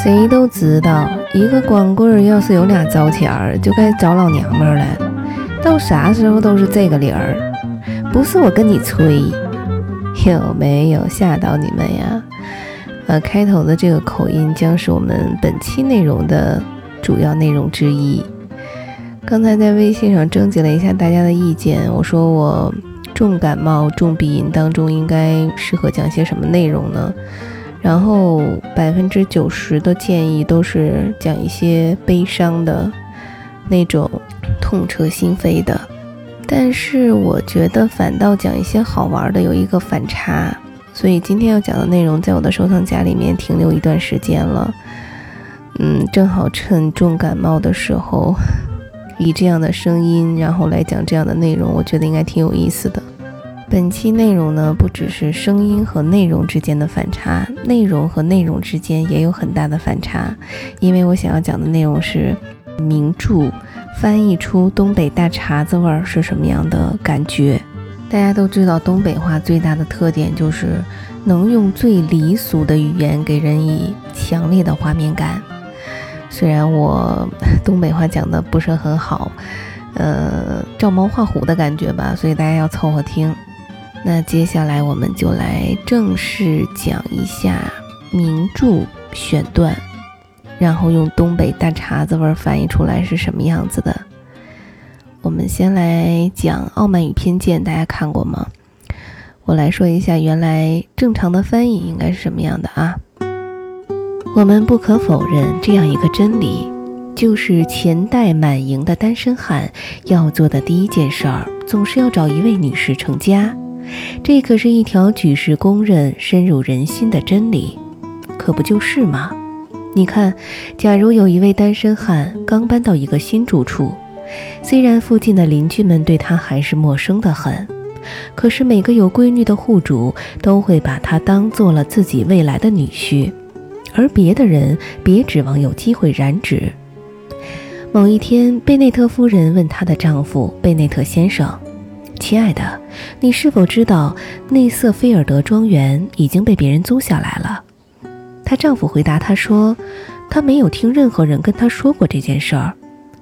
谁都知道，一个光棍儿要是有俩糟钱儿，就该找老娘们儿了。到啥时候都是这个理儿，不是我跟你吹，有没有吓到你们呀？呃，开头的这个口音将是我们本期内容的主要内容之一。刚才在微信上征集了一下大家的意见，我说我重感冒、重鼻音当中应该适合讲些什么内容呢？然后百分之九十的建议都是讲一些悲伤的那种痛彻心扉的，但是我觉得反倒讲一些好玩的有一个反差，所以今天要讲的内容在我的收藏夹里面停留一段时间了，嗯，正好趁重感冒的时候，以这样的声音然后来讲这样的内容，我觉得应该挺有意思的。本期内容呢，不只是声音和内容之间的反差，内容和内容之间也有很大的反差。因为我想要讲的内容是名著翻译出东北大碴子味儿是什么样的感觉。大家都知道，东北话最大的特点就是能用最离俗的语言给人以强烈的画面感。虽然我东北话讲的不是很好，呃，照猫画虎的感觉吧，所以大家要凑合听。那接下来我们就来正式讲一下名著选段，然后用东北大碴子味翻译出来是什么样子的。我们先来讲《傲慢与偏见》，大家看过吗？我来说一下原来正常的翻译应该是什么样的啊？我们不可否认这样一个真理，就是钱袋满盈的单身汉要做的第一件事儿，总是要找一位女士成家。这可是一条举世公认、深入人心的真理，可不就是吗？你看，假如有一位单身汉刚搬到一个新住处，虽然附近的邻居们对他还是陌生的很，可是每个有闺女的户主都会把他当做了自己未来的女婿，而别的人别指望有机会染指。某一天，贝内特夫人问她的丈夫贝内特先生。亲爱的，你是否知道内瑟菲尔德庄园已经被别人租下来了？她丈夫回答她说：“他没有听任何人跟他说过这件事儿。”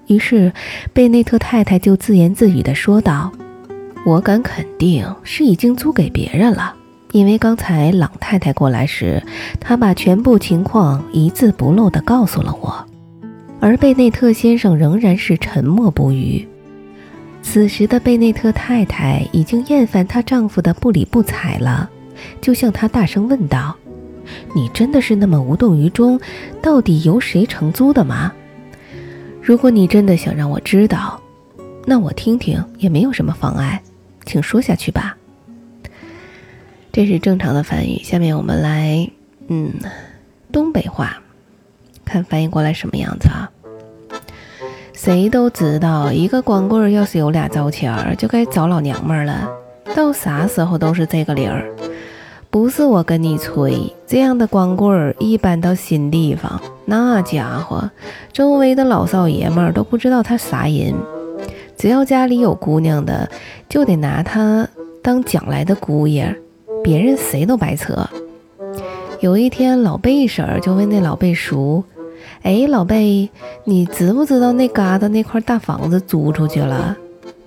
于是贝内特太太就自言自语地说道：“我敢肯定是已经租给别人了，因为刚才朗太太过来时，她把全部情况一字不漏地告诉了我。”而贝内特先生仍然是沉默不语。此时的贝内特太太已经厌烦她丈夫的不理不睬了，就向他大声问道：“你真的是那么无动于衷？到底由谁承租的吗？如果你真的想让我知道，那我听听也没有什么妨碍，请说下去吧。”这是正常的翻译。下面我们来，嗯，东北话，看翻译过来什么样子啊？谁都知道，一个光棍要是有俩糟钱儿，就该找老娘们儿了。到啥时候都是这个理儿，不是我跟你吹。这样的光棍儿一搬到新地方，那家伙周围的老少爷们儿都不知道他啥人。只要家里有姑娘的，就得拿他当将来的姑爷，别人谁都白扯。有一天，老贝婶儿就问那老贝叔。哎，老贝，你知不知道那嘎达那块大房子租出去了？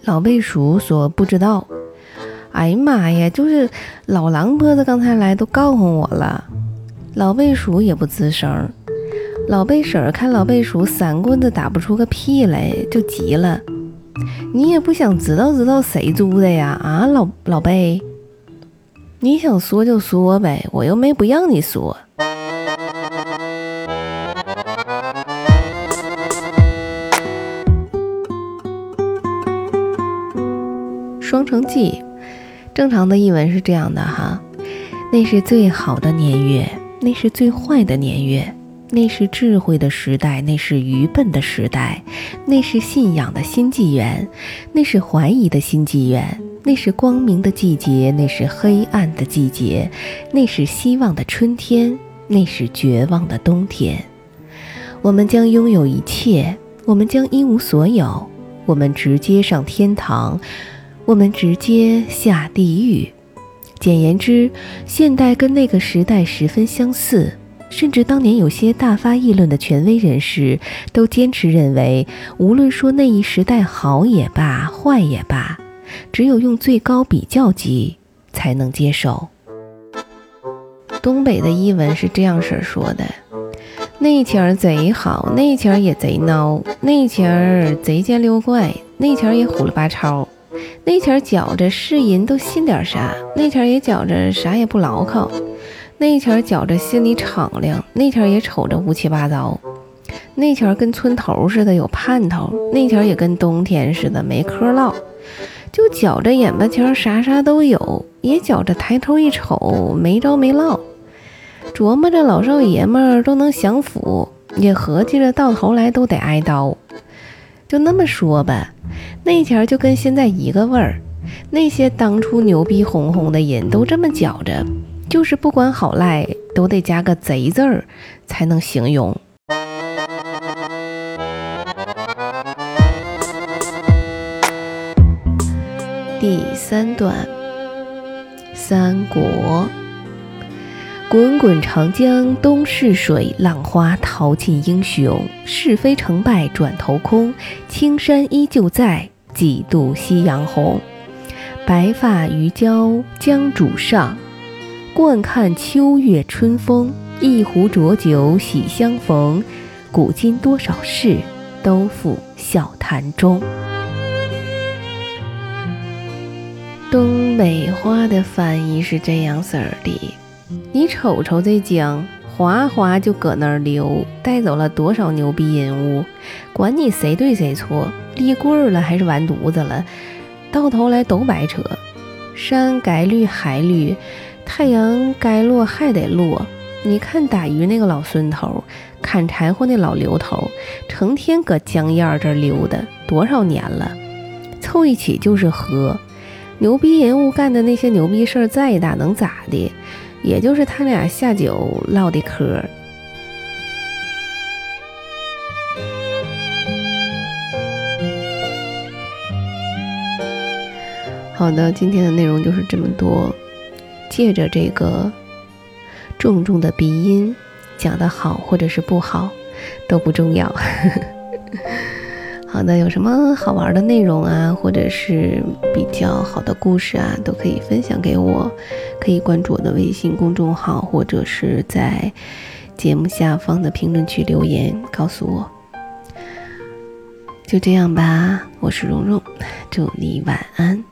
老贝叔说不知道。哎呀妈呀，就是老狼婆子刚才来都告诉我了。老贝叔也不吱声。老贝婶看老贝叔三棍子打不出个屁来，就急了。你也不想知道知道谁租的呀？啊，老老贝，你想说就说呗，我又没不让你说。双城记，正常的译文是这样的哈，那是最好的年月，那是最坏的年月，那是智慧的时代，那是愚笨的时代，那是信仰的新纪元，那是怀疑的新纪元，那是光明的季节，那是黑暗的季节，那是希望的春天，那是绝望的冬天。我们将拥有一切，我们将一无所有，我们直接上天堂。我们直接下地狱。简言之，现代跟那个时代十分相似，甚至当年有些大发议论的权威人士，都坚持认为，无论说那一时代好也罢，坏也罢，只有用最高比较级才能接受。东北的译文是这样式儿说的：那前儿贼好，那前儿也贼孬，那前儿贼见溜怪，那前儿也虎了八超，那前儿觉着是人都信点啥，那前儿也觉着啥也不牢靠。那前儿觉着心里敞亮，那前儿也瞅着乌七八糟，那前儿跟村头似的有盼头，那前儿也跟冬天似的没嗑唠，就觉着眼巴前儿啥啥都有，也觉着抬头一瞅没着没落，琢磨着老少爷们儿都能享福，也合计着到头来都得挨刀。就那么说吧，那前儿就跟现在一个味儿，那些当初牛逼哄哄的人都这么觉着。就是不管好赖，都得加个“贼”字儿才能形容。第三段，三国。滚滚长江东逝水，浪花淘尽英雄。是非成败转头空，青山依旧在，几度夕阳红。白发渔樵江渚上。惯看秋月春风，一壶浊酒喜相逢。古今多少事，都付笑谈中。东北话的翻译是这样式儿的：你瞅瞅这江，哗哗就搁那儿流，带走了多少牛逼人物？管你谁对谁错，立棍了还是完犊子了，到头来都白扯。山该绿还绿。太阳该落还得落，你看打鱼那个老孙头，砍柴火那老刘头，成天搁江沿这儿溜达，多少年了，凑一起就是河。牛逼人物干的那些牛逼事儿再大能咋的？也就是他俩下酒唠的嗑。好的，今天的内容就是这么多。借着这个重重的鼻音，讲的好或者是不好都不重要。呵呵好的，有什么好玩的内容啊，或者是比较好的故事啊，都可以分享给我。可以关注我的微信公众号，或者是在节目下方的评论区留言告诉我。就这样吧，我是蓉蓉，祝你晚安。